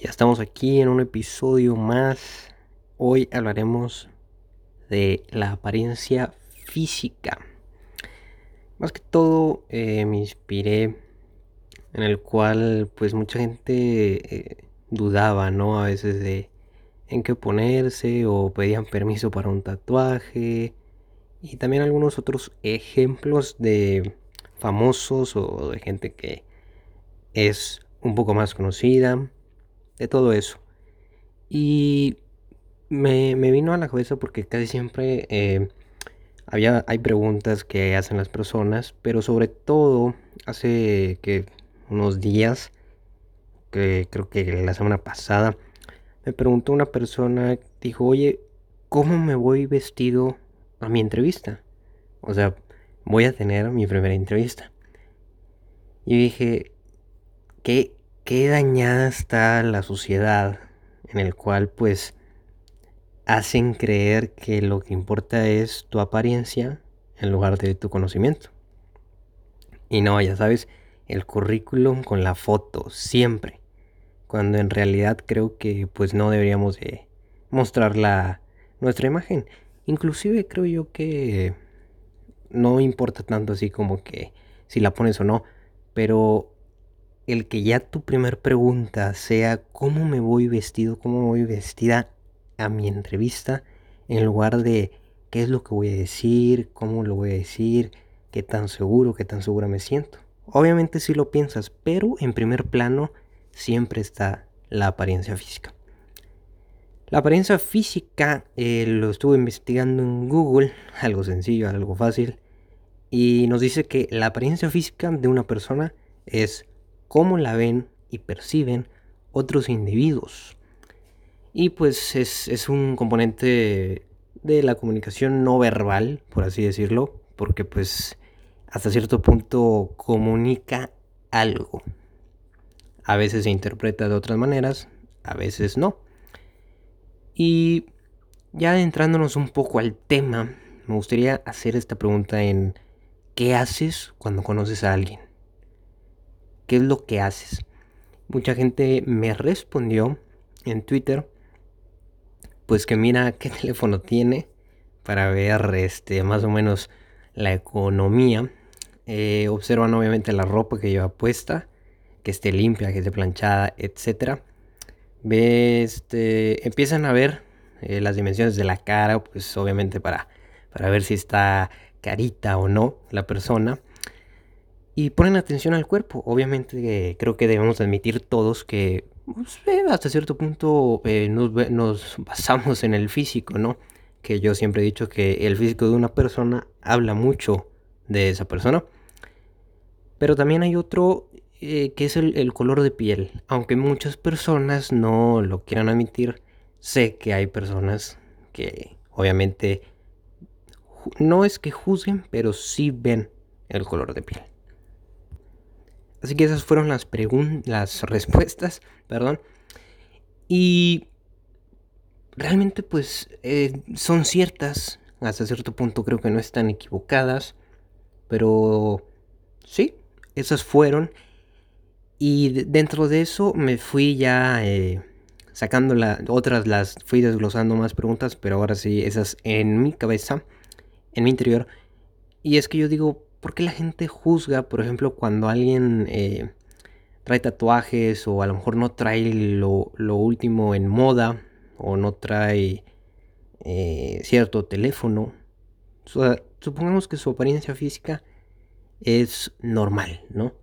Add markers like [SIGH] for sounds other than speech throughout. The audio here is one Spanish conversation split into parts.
Ya estamos aquí en un episodio más. Hoy hablaremos de la apariencia física. Más que todo eh, me inspiré en el cual pues mucha gente eh, dudaba, ¿no? A veces de en qué ponerse o pedían permiso para un tatuaje y también algunos otros ejemplos de famosos o de gente que es un poco más conocida de todo eso. Y me, vino a la cabeza porque casi siempre eh, había, hay preguntas que hacen las personas, pero sobre todo hace que unos días, que creo que la semana pasada, me preguntó una persona, dijo, oye, ¿cómo me voy vestido a mi entrevista? O sea, voy a tener mi primera entrevista. Y dije, ¿qué, qué dañada está la sociedad en el cual pues hacen creer que lo que importa es tu apariencia en lugar de tu conocimiento. Y no, ya sabes, el currículum con la foto, siempre. Cuando en realidad creo que pues no deberíamos de mostrar la, nuestra imagen. Inclusive creo yo que no importa tanto así como que si la pones o no. Pero el que ya tu primer pregunta sea cómo me voy vestido, cómo voy vestida a mi entrevista, en lugar de qué es lo que voy a decir, cómo lo voy a decir, qué tan seguro, qué tan segura me siento. Obviamente si lo piensas, pero en primer plano siempre está la apariencia física. La apariencia física eh, lo estuve investigando en Google, [LAUGHS] algo sencillo, algo fácil, y nos dice que la apariencia física de una persona es cómo la ven y perciben otros individuos. Y pues es, un componente de la comunicación no verbal, por así decirlo, porque pues hasta cierto punto comunica algo. A veces se interpreta de otras maneras, a veces no. Y ya adentrándonos un poco al tema, me gustaría hacer esta pregunta en ¿qué haces cuando conoces a alguien? ¿Qué es lo que haces? Mucha gente me respondió en Twitter, pues que mira [LAUGHS] qué teléfono tiene para ver este, más o menos la economía. Eh, observan obviamente la ropa que lleva puesta, que esté limpia, que esté planchada, etc. Este, empiezan a ver eh, las dimensiones de la cara, pues obviamente para, para ver si está carita o no la persona y ponen atención al cuerpo. Obviamente creo que debemos admitir todos que pues, eh, hasta cierto punto eh, nos, basamos en el físico, ¿no? Que yo siempre he dicho que el físico de una persona habla mucho de esa persona. Pero también hay otro eh, que es el, el, color de piel. Aunque muchas personas no lo quieran admitir, sé que hay personas que obviamente no es que juzguen, pero sí ven el color de piel. Así que esas fueron las las respuestas, [LAUGHS] perdón. Y realmente pues eh, son ciertas, hasta cierto punto creo que no están equivocadas, pero sí, esas fueron. Y dentro de eso me fui ya eh, sacando otras, las fui desglosando más preguntas, pero ahora sí, esas en mi cabeza, en mi interior. Y es que yo digo, ¿Por qué la gente juzga, por ejemplo, cuando alguien eh, trae tatuajes o a lo mejor no trae lo, último en moda o no trae eh, cierto teléfono? supongamos que su apariencia física es normal, ¿no?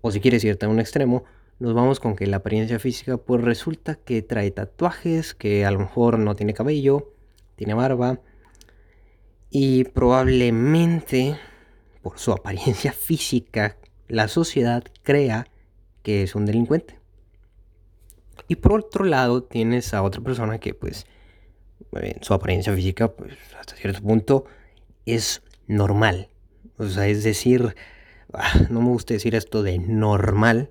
O si quieres irte a un extremo, nos vamos con que la apariencia física pues resulta que trae tatuajes, que a lo mejor no tiene cabello, tiene barba, y probablemente por su apariencia física la sociedad crea que es un delincuente. Y por otro lado tienes a otra persona que pues su apariencia física pues hasta cierto punto es normal. O sea, es decir, ah, no me gusta decir esto de normal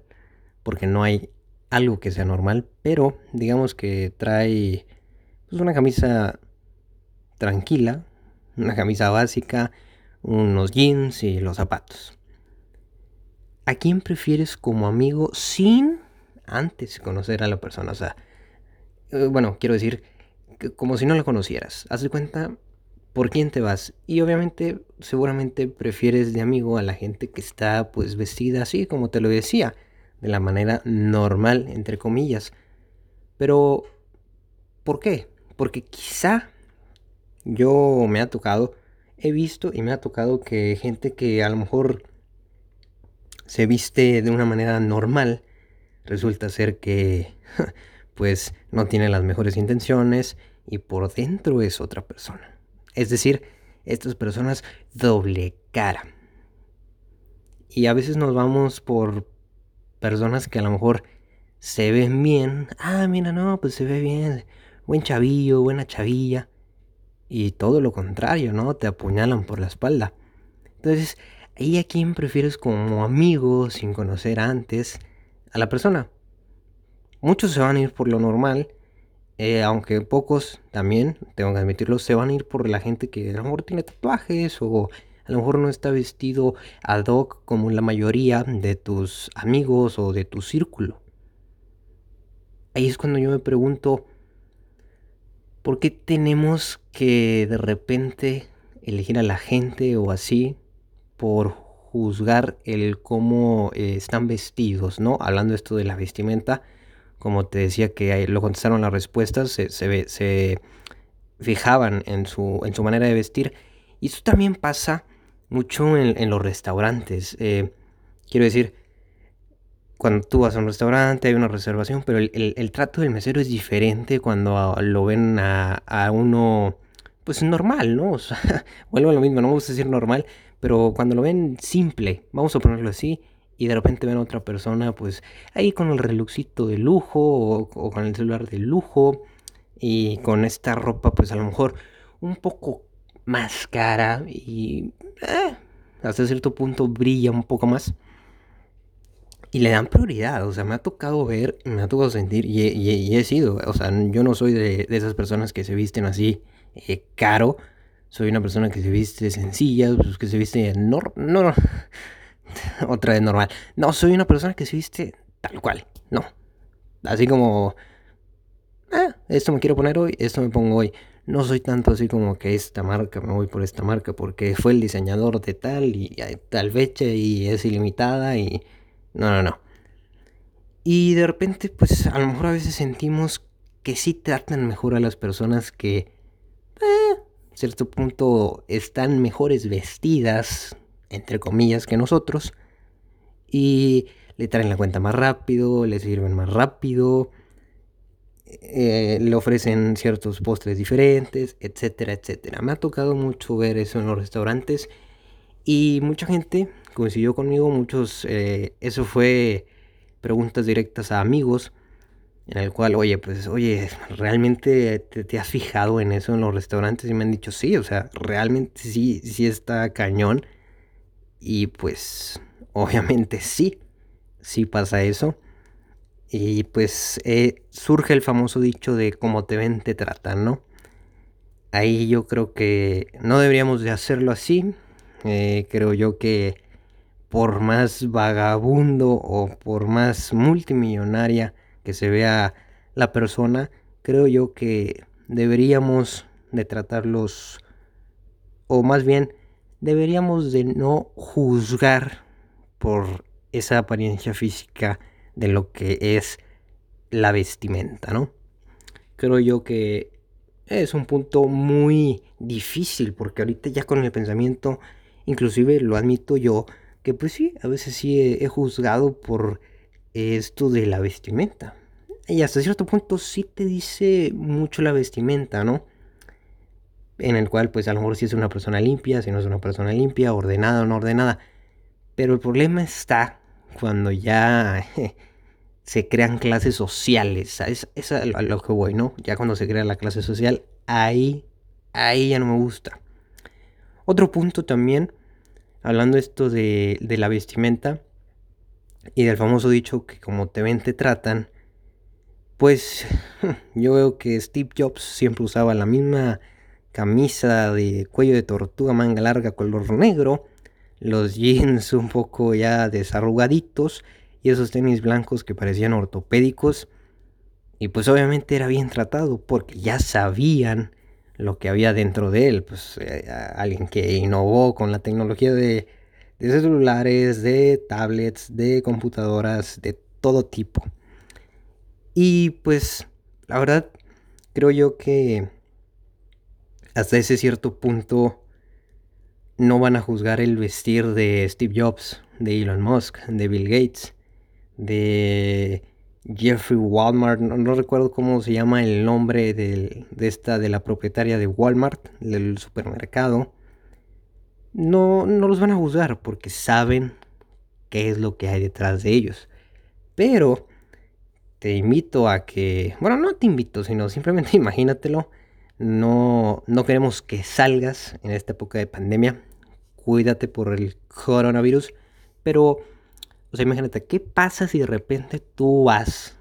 porque no hay algo que sea normal, pero digamos que trae pues, una camisa tranquila, una camisa básica, unos jeans y los zapatos. ¿A quién prefieres como amigo sin antes conocer a la persona. O sea, eh, bueno, quiero decir, como si no la conocieras. Haz de cuenta por quién te vas. Y obviamente, seguramente prefieres de amigo a la gente que está pues vestida así, como te lo decía, de la manera normal, entre comillas. Pero, ¿por qué? Porque quizá yo me ha tocado, he visto y me ha tocado que gente que a lo mejor se viste de una manera normal, resulta ser que [LAUGHS] pues no tiene las mejores intenciones y por dentro es otra persona. Es decir, estas personas doble cara. Y a veces nos vamos por personas que a lo mejor se ven bien. Ah, mira, no, pues se ve bien. Buen chavillo, buena chavilla. Y todo lo contrario, ¿no? Te apuñalan por la espalda. Entonces, ahí a quién prefieres como amigo, sin conocer antes a la persona. Muchos se van a ir por lo normal eh, aunque pocos también, tengo que admitirlo, se van a ir por la gente que a lo mejor tiene tatuajes o a lo mejor no está vestido ad hoc como la mayoría de tus amigos o de tu círculo. Ahí es cuando yo me pregunto, ¿por qué tenemos que de repente elegir a la gente o así por juzgar el cómo eh, están vestidos, ¿no? Hablando esto de la vestimenta como te decía que lo contestaron las respuestas, se, se, fijaban en su, en su manera de vestir. Y eso también pasa mucho en, los restaurantes. Eh, quiero decir, cuando tú vas a un restaurante hay una reservación, pero el, trato del mesero es diferente cuando lo ven a, a, uno, pues normal, ¿no? [LAUGHS] O sea, vuelvo a lo mismo, no me gusta decir normal, pero cuando lo ven simple, vamos a ponerlo así, y de repente ven a otra persona pues ahí con el reluxito de lujo o, con el celular de lujo y con esta ropa pues a lo mejor un poco más cara y eh, hasta cierto punto brilla un poco más y le dan prioridad, o sea, me ha tocado ver, me ha tocado sentir y, he sido, o sea, yo no soy de, esas personas que se visten así eh, caro, soy una persona que se viste sencilla, pues, que se viste no, [LAUGHS] otra vez normal. No, soy una persona que se viste tal cual. No. Así como... Ah, esto me quiero poner hoy, esto me pongo hoy. No soy tanto así como que esta marca, me voy por esta marca porque fue el diseñador de tal y tal fecha y es ilimitada y... No, no, no. Y de repente, pues a lo mejor a veces sentimos que sí tratan mejor a las personas que... Eh, cierto punto están mejores vestidas, entre comillas, que nosotros. Y le traen la cuenta más rápido, le sirven más rápido, eh, le ofrecen ciertos postres diferentes, etcétera, etcétera. Me ha tocado mucho ver eso en los restaurantes y mucha gente coincidió conmigo, muchos, eh, eso fue preguntas directas a amigos, en el cual, oye, pues, oye, ¿realmente te, has fijado en eso en los restaurantes? Y me han dicho, sí, o sea, realmente sí, sí está cañón. Y pues obviamente sí, sí pasa eso. Y pues eh, surge el famoso dicho de cómo te ven, te tratan, ¿no? Ahí yo creo que no deberíamos de hacerlo así. Eh, creo yo que por más vagabundo o por más multimillonaria que se vea la persona, creo yo que deberíamos de tratarlos, o más bien deberíamos de no juzgar por esa apariencia física de lo que es la vestimenta, ¿no? Creo yo que es un punto muy difícil porque ahorita ya con el pensamiento, inclusive lo admito yo, que pues sí, a veces sí he, juzgado por esto de la vestimenta. Y hasta cierto punto sí te dice mucho la vestimenta, ¿no? en el cual pues a lo mejor si es una persona limpia, si no es una persona limpia, ordenada o no ordenada. Pero el problema está cuando ya se crean clases sociales. Es, es a lo que voy, ¿no? Ya cuando se crea la clase social, ahí, ahí ya no me gusta. Otro punto también, hablando esto de, de la vestimenta y del famoso dicho que como te ven te tratan, pues [LAUGHS] yo veo que Steve Jobs siempre usaba la misma camisa de cuello de tortuga, manga larga, color negro, los jeans un poco ya desarrugaditos y esos tenis blancos que parecían ortopédicos. Y pues obviamente era bien tratado porque ya sabían lo que había dentro de él. Pues eh, alguien que innovó con la tecnología de, de celulares, de tablets, de computadoras, de todo tipo. Y pues la verdad creo yo que hasta ese cierto punto no van a juzgar el vestir de Steve Jobs, de Elon Musk, de Bill Gates, de Jeffrey Walmart, no, recuerdo cómo se llama el nombre de esta, de la propietaria de Walmart, del supermercado. No, no los van a juzgar porque saben qué es lo que hay detrás de ellos. Pero te invito a que, bueno, no te invito, sino simplemente [LAUGHS] imagínatelo. No, no queremos que salgas en esta época de pandemia cuídate por el coronavirus, pero, sea, imagínate, ¿qué pasa si de repente tú vas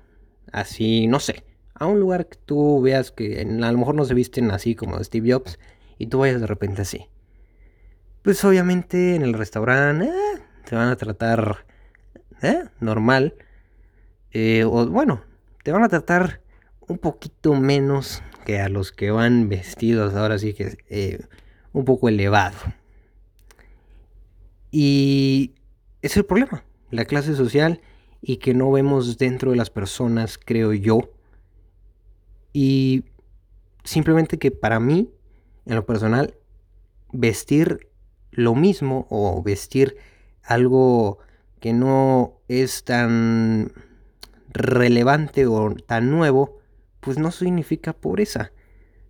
así, no sé, a un lugar que tú veas que a lo mejor no se visten así como Steve Jobs y tú vayas de repente así? Pues obviamente en el restaurante eh, te van a tratar eh, normal, eh, o bueno, te van a tratar un poquito menos que a los que van vestidos ahora sí que un poco elevado. Y es el problema, la clase social y que no vemos dentro de las personas, creo yo. Y simplemente que para mí, en lo personal, vestir lo mismo o vestir algo que no es tan relevante o tan nuevo, pues no significa pobreza.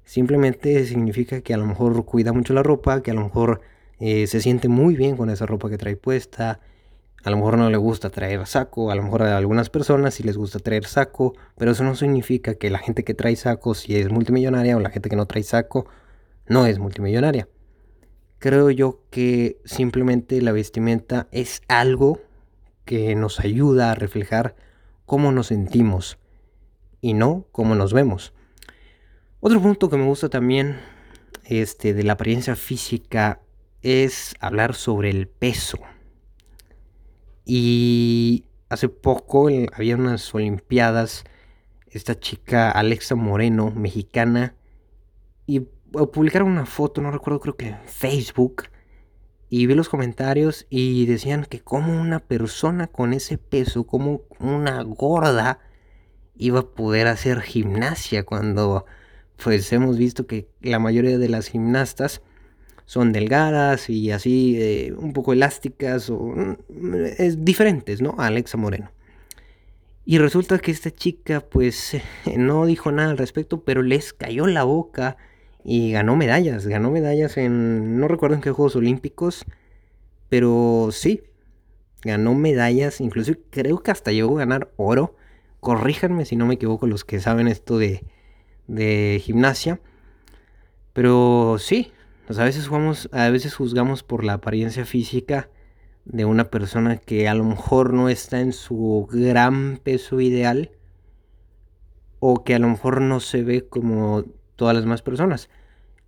Simplemente significa que a lo mejor cuida mucho la ropa, que a lo mejor eh, se siente muy bien con esa ropa que trae puesta. A lo mejor no le gusta traer saco, a lo mejor a algunas personas sí les gusta traer saco, pero eso no significa que la gente que trae saco si es multimillonaria o la gente que no trae saco no es multimillonaria. Creo yo que simplemente la vestimenta es algo que nos ayuda a reflejar cómo nos sentimos y no cómo nos vemos. Otro punto que me gusta también este, de la apariencia física es hablar sobre el peso. Y hace poco había unas Olimpiadas, esta chica Alexa Moreno, mexicana, y publicaron una foto, no recuerdo, creo que en Facebook, y vi los comentarios y decían que como una persona con ese peso, como una gorda, iba a poder hacer gimnasia cuando pues hemos visto que la mayoría de las gimnastas son delgadas y así eh, un poco elásticas o mm, es diferentes, ¿no? A Alexa Moreno. Y resulta que esta chica pues [LAUGHS] no dijo nada al respecto, pero les cayó la boca y ganó medallas, ganó medallas en no recuerdo en qué Juegos Olímpicos, pero sí, ganó medallas, incluso creo que hasta llegó a ganar oro. Corríjanme si no me equivoco los que saben esto de, de gimnasia. Pero sí, a veces jugamos, a veces juzgamos por la apariencia física de una persona que a lo mejor no está en su gran peso ideal o que a lo mejor no se ve como todas las demás personas.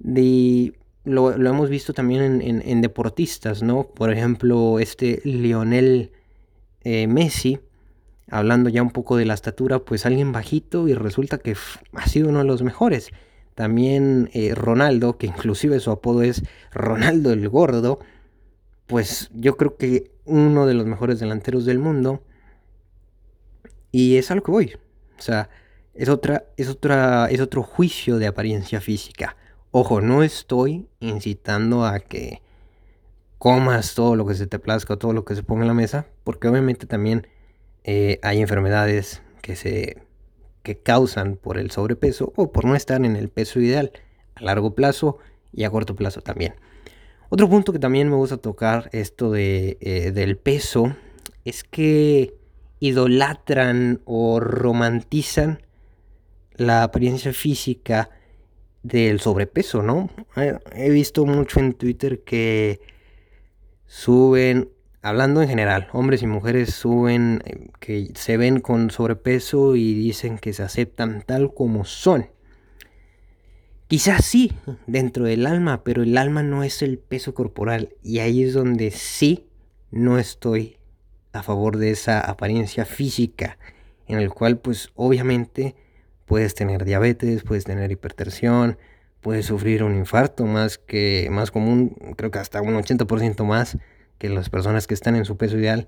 Y lo, hemos visto también en, deportistas, ¿no? Por ejemplo, este Lionel eh, Messi, hablando ya un poco de la estatura, pues alguien bajito y resulta que ha sido uno de los mejores. También eh, Ronaldo, que inclusive su apodo es Ronaldo el Gordo, pues yo creo que uno de los mejores delanteros del mundo. Y es a lo que voy. O sea, es otra, es otra, es otro juicio de apariencia física. Ojo, no estoy incitando a que comas todo lo que se te plazca todo lo que se ponga en la mesa, porque obviamente también eh, hay enfermedades que se que causan por el sobrepeso o por no estar en el peso ideal a largo plazo y a corto plazo también. Otro punto que también me gusta tocar, esto de, eh, del peso, es que idolatran o romantizan la apariencia física del sobrepeso, ¿no? He visto mucho en Twitter que suben hablando en general, hombres y mujeres suben eh, que se ven con sobrepeso y dicen que se aceptan tal como son. Quizás sí, dentro del alma, pero el alma no es el peso corporal y ahí es donde sí no estoy a favor de esa apariencia física, en el cual pues obviamente puedes tener diabetes, puedes tener hipertensión, puedes sufrir un infarto más que más común, creo que hasta un 80% más que las personas que están en su peso ideal.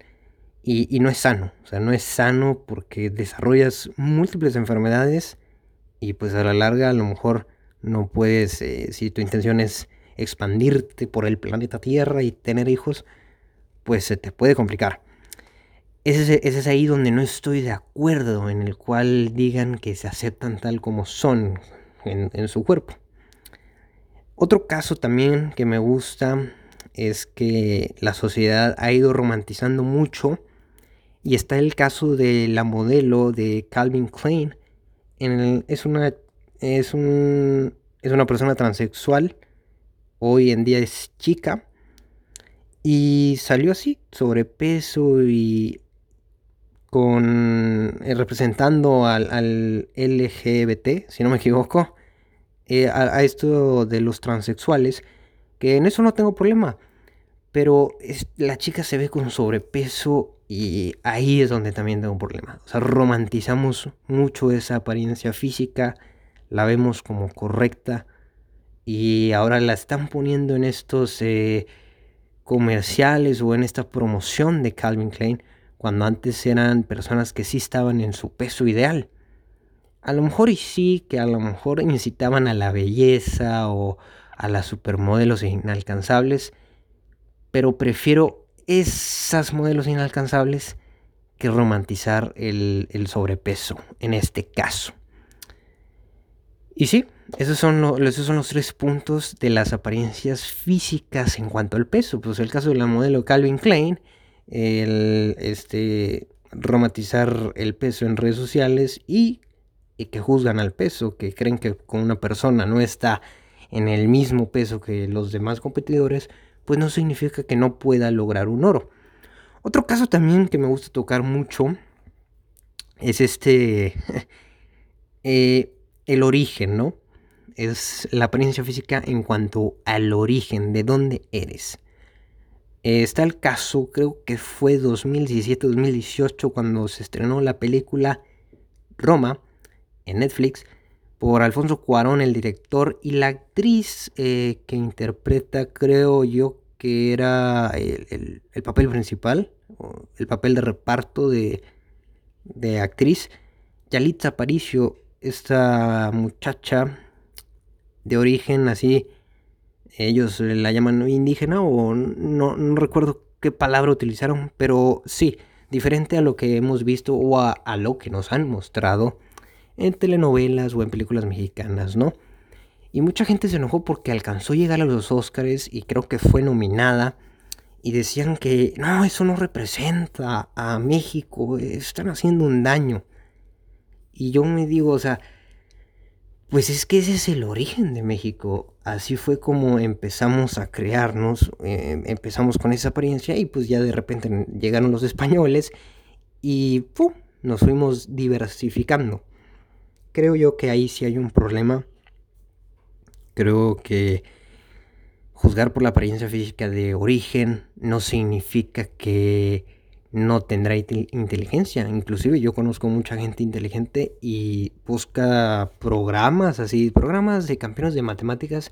Y, no es sano, o sea, no es sano porque desarrollas múltiples enfermedades y pues a la larga a lo mejor no puedes, eh, si tu intención es expandirte por el planeta Tierra y tener hijos, pues se te puede complicar. Ese, es ahí donde no estoy de acuerdo, en el cual digan que se aceptan tal como son en su cuerpo. Otro caso también que me gusta es que la sociedad ha ido romantizando mucho y está el caso de la modelo de Calvin Klein. En es, una, es, un, es una persona transexual, hoy en día es chica, y salió así, sobrepeso y con eh, representando al, LGBT, si no me equivoco, eh, a, esto de los transexuales, que en eso no tengo problema, pero la chica se ve con sobrepeso y ahí es donde también tengo problema. O sea, romantizamos mucho esa apariencia física, la vemos como correcta y ahora la están poniendo en estos eh, comerciales o en esta promoción de Calvin Klein cuando antes eran personas que sí estaban en su peso ideal. A lo mejor y sí, que a lo mejor incitaban a la belleza o a las supermodelos inalcanzables, pero prefiero esas modelos inalcanzables que romantizar el, sobrepeso en este caso. Y sí, esos son, esos son los tres puntos de las apariencias físicas en cuanto al peso. Pues el caso de la modelo Calvin Klein el este, romantizar el peso en redes sociales y, que juzgan al peso, que creen que con una persona no está en el mismo peso que los demás competidores, pues no significa que no pueda lograr un oro. Otro caso también que me gusta tocar mucho es este, [LAUGHS] eh, el origen, ¿no? Es la apariencia física en cuanto al origen, de dónde eres. Está el caso, creo que fue 2017-2018 cuando se estrenó la película Roma en Netflix por Alfonso Cuarón, el director, y la actriz eh, que interpreta, creo yo que era el, papel principal, el papel de reparto de, de actriz, Yalitza Aparicio, esta muchacha de origen así ellos la llaman indígena o no, recuerdo qué palabra utilizaron, pero sí, diferente a lo que hemos visto o a, lo que nos han mostrado en telenovelas o en películas mexicanas, ¿no? Y mucha gente se enojó porque alcanzó a llegar a los Oscars y creo que fue nominada. Y decían que no, eso no representa a México, están haciendo un daño. Y yo me digo, o sea, pues es que ese es el origen de México. Así fue como empezamos a crearnos, eh, empezamos con esa apariencia y pues ya de repente llegaron los españoles y nos fuimos diversificando. Creo yo que ahí sí hay un problema. Creo que juzgar por la apariencia física de origen no significa que no tendrá inteligencia. Inclusive yo conozco mucha gente inteligente y busca programas así, programas de campeones de matemáticas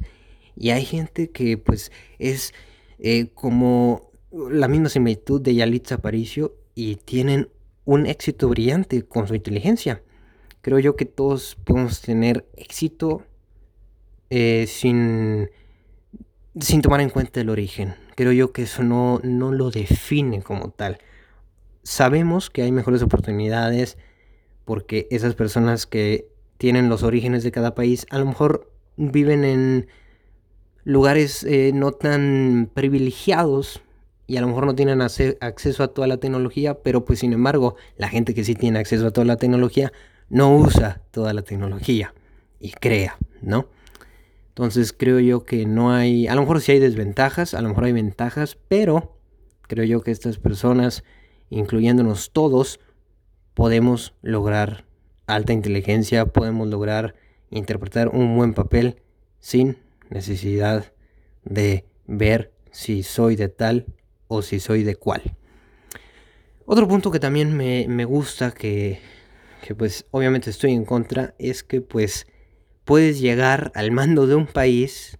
y hay gente que pues es eh, como la misma similitud de Yalitza Aparicio y tienen un éxito brillante con su inteligencia. Creo yo que todos podemos tener éxito eh, sin, sin tomar en cuenta el origen. Creo yo que eso no, no lo define como tal sabemos que hay mejores oportunidades porque esas personas que tienen los orígenes de cada país a lo mejor viven en lugares eh, no tan privilegiados y a lo mejor no tienen acceso a toda la tecnología, pero pues sin embargo la gente que sí tiene acceso a toda la tecnología no usa toda la tecnología y crea, ¿no? Entonces creo yo que no hay, a lo mejor sí hay desventajas, a lo mejor hay ventajas, pero creo yo que estas personas incluyéndonos todos, podemos lograr alta inteligencia, podemos lograr interpretar un buen papel sin necesidad de ver si soy de tal o si soy de cual. Otro punto que también me, me gusta, que, que pues obviamente estoy en contra, es que pues puedes llegar al mando de un país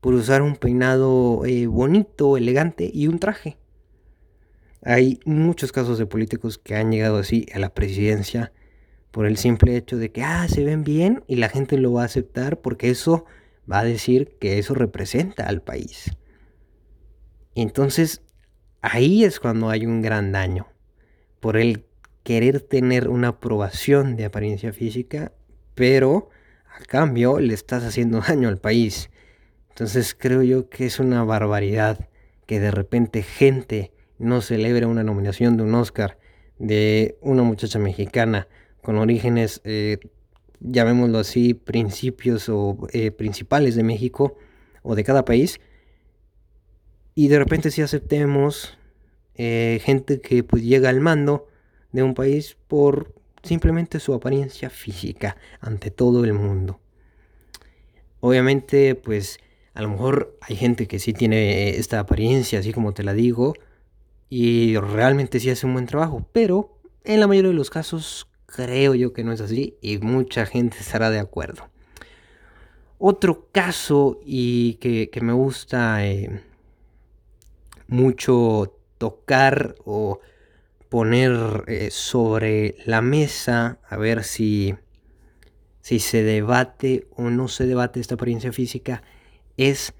por usar un peinado eh, bonito, elegante y un traje. Hay muchos casos de políticos que han llegado así a la presidencia por el simple hecho de que, ah, se ven bien y la gente lo va a aceptar porque eso va a decir que eso representa al país. Entonces, ahí es cuando hay un gran daño. Por el querer tener una aprobación de apariencia física, pero a cambio le estás haciendo [LAUGHS] daño al país. Entonces creo yo que es una barbaridad que de repente gente no celebre una nominación de un Oscar de una muchacha mexicana con orígenes, eh, llamémoslo así, principios o eh, principales de México o de cada país. Y de repente si aceptemos eh, gente que pues llega al mando de un país por simplemente su apariencia física ante todo el mundo. Obviamente, pues a lo mejor hay gente que sí tiene esta apariencia, así como te la digo, y realmente sí hace un buen trabajo, pero en la mayoría de los casos creo yo que no es así y mucha gente estará de acuerdo. Otro caso y que, me gusta eh, mucho tocar o poner eh, sobre la mesa a ver si, si se debate o no se debate esta apariencia física es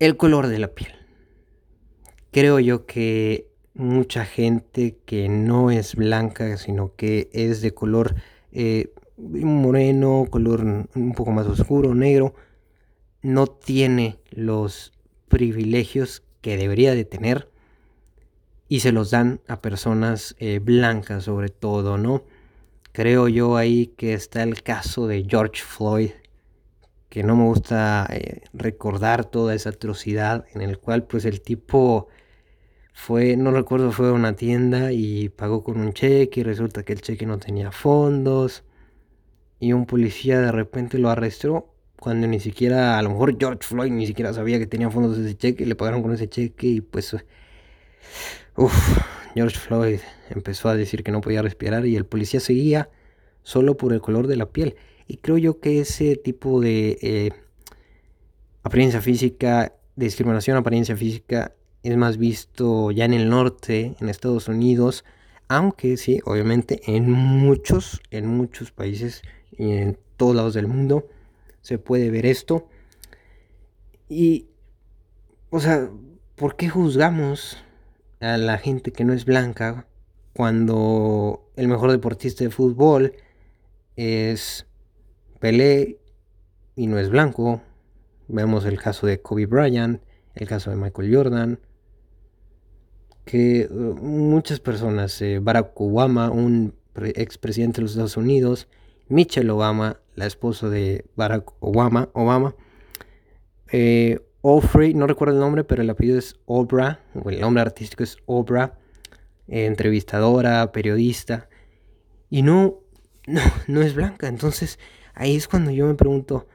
el color de la piel. Creo yo que mucha gente que no es blanca, sino que es de color eh, moreno, color un poco más oscuro, negro, no tiene los privilegios que debería de tener y se los dan a personas eh, blancas sobre todo, ¿no? Creo yo ahí que está el caso de George Floyd, que no me gusta eh, recordar toda esa atrocidad en el cual pues el tipo fue, no recuerdo, fue a una tienda y pagó con un cheque y resulta que el cheque no tenía fondos y un policía de repente lo arrestó cuando ni siquiera, a lo mejor George Floyd ni siquiera sabía que tenía fondos ese cheque, le pagaron con ese cheque y pues George Floyd empezó a decir que no podía respirar y el policía seguía solo por el color de la piel. Y creo yo que ese tipo de eh, apariencia física, discriminación apariencia física, es más visto ya en el norte, en Estados Unidos, aunque sí, obviamente en muchos, en muchos países y en todos lados del mundo se puede ver esto. Y, o sea, ¿por qué juzgamos a la gente que no es blanca cuando el mejor deportista de fútbol es Pelé y no es blanco. Vemos el caso de Kobe Bryant, el caso de Michael Jordan, que uh, muchas personas, eh, Barack Obama, un expresidente de los Estados Unidos, Michelle Obama, la esposa de Barack Obama, Obama, eh, Ofrey, no recuerdo el nombre, pero el apellido es Obra, o el nombre artístico es Obra, eh, entrevistadora, periodista, y no, no, no es blanca. Entonces ahí es cuando yo me pregunto,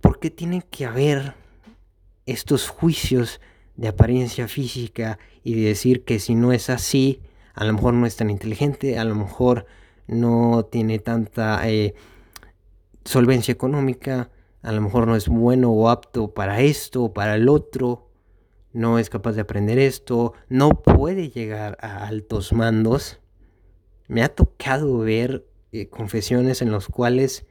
¿por qué tiene que haber estos juicios de apariencia física y de decir que si no es así, a lo mejor no es tan inteligente, a lo mejor no tiene tanta eh, solvencia económica? A lo mejor no es bueno o apto para esto o para el otro, no es capaz de aprender esto, no puede llegar a altos mandos. Me ha tocado ver eh, confesiones en las cuales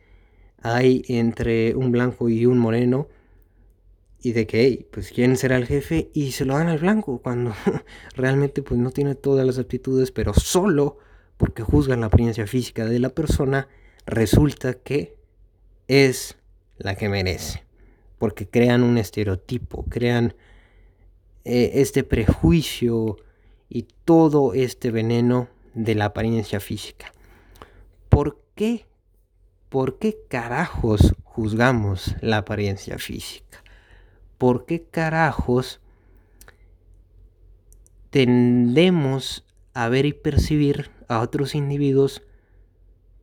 hay entre un blanco y un moreno y de que, pues quieren ser el jefe y se lo dan al blanco cuando [LAUGHS] realmente pues no tiene todas las aptitudes, pero solo porque juzgan la apariencia física de la persona, resulta que es la que merece. Porque crean un estereotipo, crean eh, este prejuicio y todo este veneno de la apariencia física. ¿Por qué? ¿Por qué carajos juzgamos la apariencia física? ¿Por qué carajos tendemos a ver y percibir a otros individuos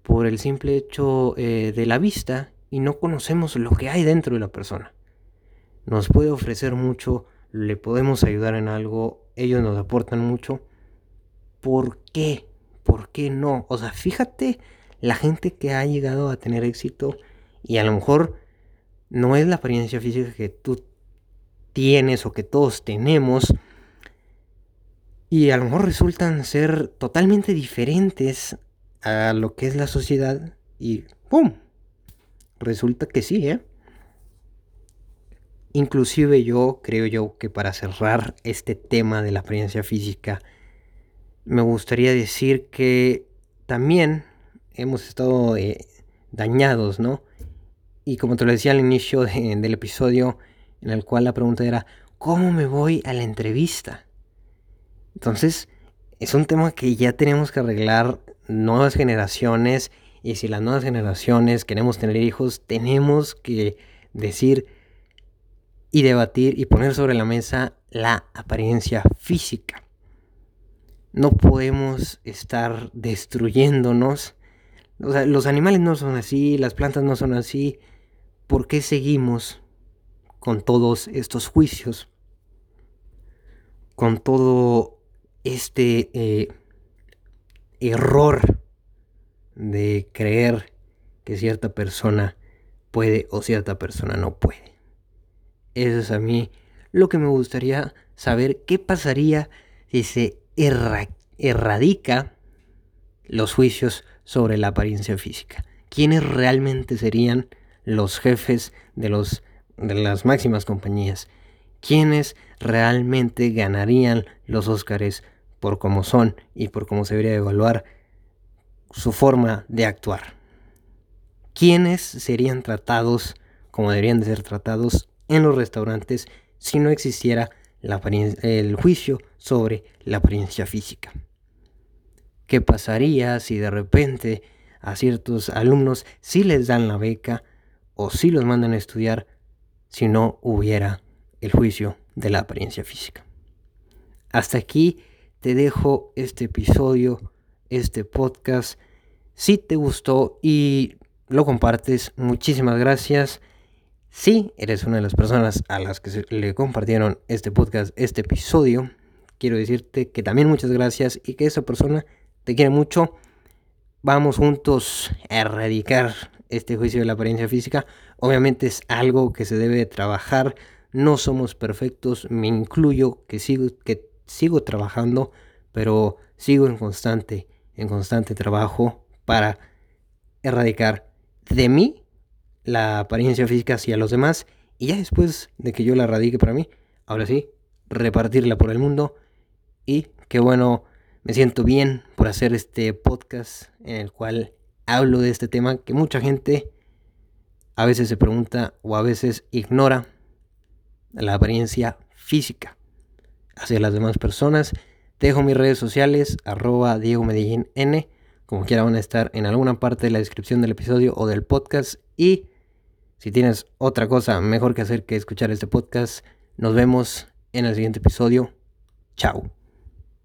por el simple hecho eh, de la vista y no conocemos lo que hay dentro de la persona. Nos puede ofrecer mucho, le podemos ayudar en algo, ellos nos aportan mucho. ¿Por qué? ¿Por qué no? O sea, fíjate la gente que ha llegado a tener éxito y a lo mejor no es la apariencia física que tú tienes o que todos tenemos. Y a lo mejor resultan ser totalmente diferentes a lo que es la sociedad y ¡pum! Resulta que sí, ¿eh? Inclusive yo creo yo que para cerrar este tema de la apariencia física, me gustaría decir que también hemos estado eh, dañados, ¿no? Y como te lo decía al inicio del episodio, en el cual la pregunta era, ¿cómo me voy a la entrevista? Entonces, es un tema que ya tenemos que arreglar nuevas generaciones y si las nuevas generaciones queremos tener hijos, tenemos que decir y debatir y poner sobre la mesa la apariencia física. No podemos estar destruyéndonos. O sea, los animales no son así, las plantas no son así. ¿Por qué seguimos con todos estos juicios? Con todo este eh, error de creer que cierta persona puede o cierta persona no puede. Eso es a mí lo que me gustaría saber qué pasaría si se erradica los juicios sobre la apariencia física. ¿Quiénes realmente serían los jefes de, los, de las máximas compañías? ¿Quiénes realmente ganarían los Óscares por cómo son y por cómo se debería evaluar su forma de actuar. ¿Quiénes serían tratados como deberían de ser tratados en los restaurantes si no existiera el juicio sobre la apariencia física? ¿Qué pasaría si de repente a ciertos alumnos sí les dan la beca o sí los mandan a estudiar si no hubiera el juicio de la apariencia física? Hasta aquí te dejo este episodio, este podcast. Si te gustó y lo compartes, muchísimas gracias. Si eres una de las personas a las que le compartieron este podcast, este episodio, quiero decirte que también muchas gracias y que esa persona te quiere mucho. Vamos juntos a erradicar este juicio de la apariencia física. Obviamente es algo que se debe trabajar. No somos perfectos, me incluyo que sigo, que sigo trabajando, pero sigo en constante, en constante trabajo para erradicar de mí la apariencia física hacia los demás y ya después de que yo la erradique para mí, ahora sí, repartirla por el mundo y qué bueno, me siento bien por hacer este podcast en el cual hablo de este tema que mucha gente a veces se pregunta o a veces ignora la apariencia física hacia las demás personas. Dejo mis redes sociales, arroba Diego Medellín N. Como quiera van a estar en alguna parte de la descripción del episodio o del podcast. Y si tienes otra cosa mejor que hacer que escuchar este podcast, nos vemos en el siguiente episodio. Chao.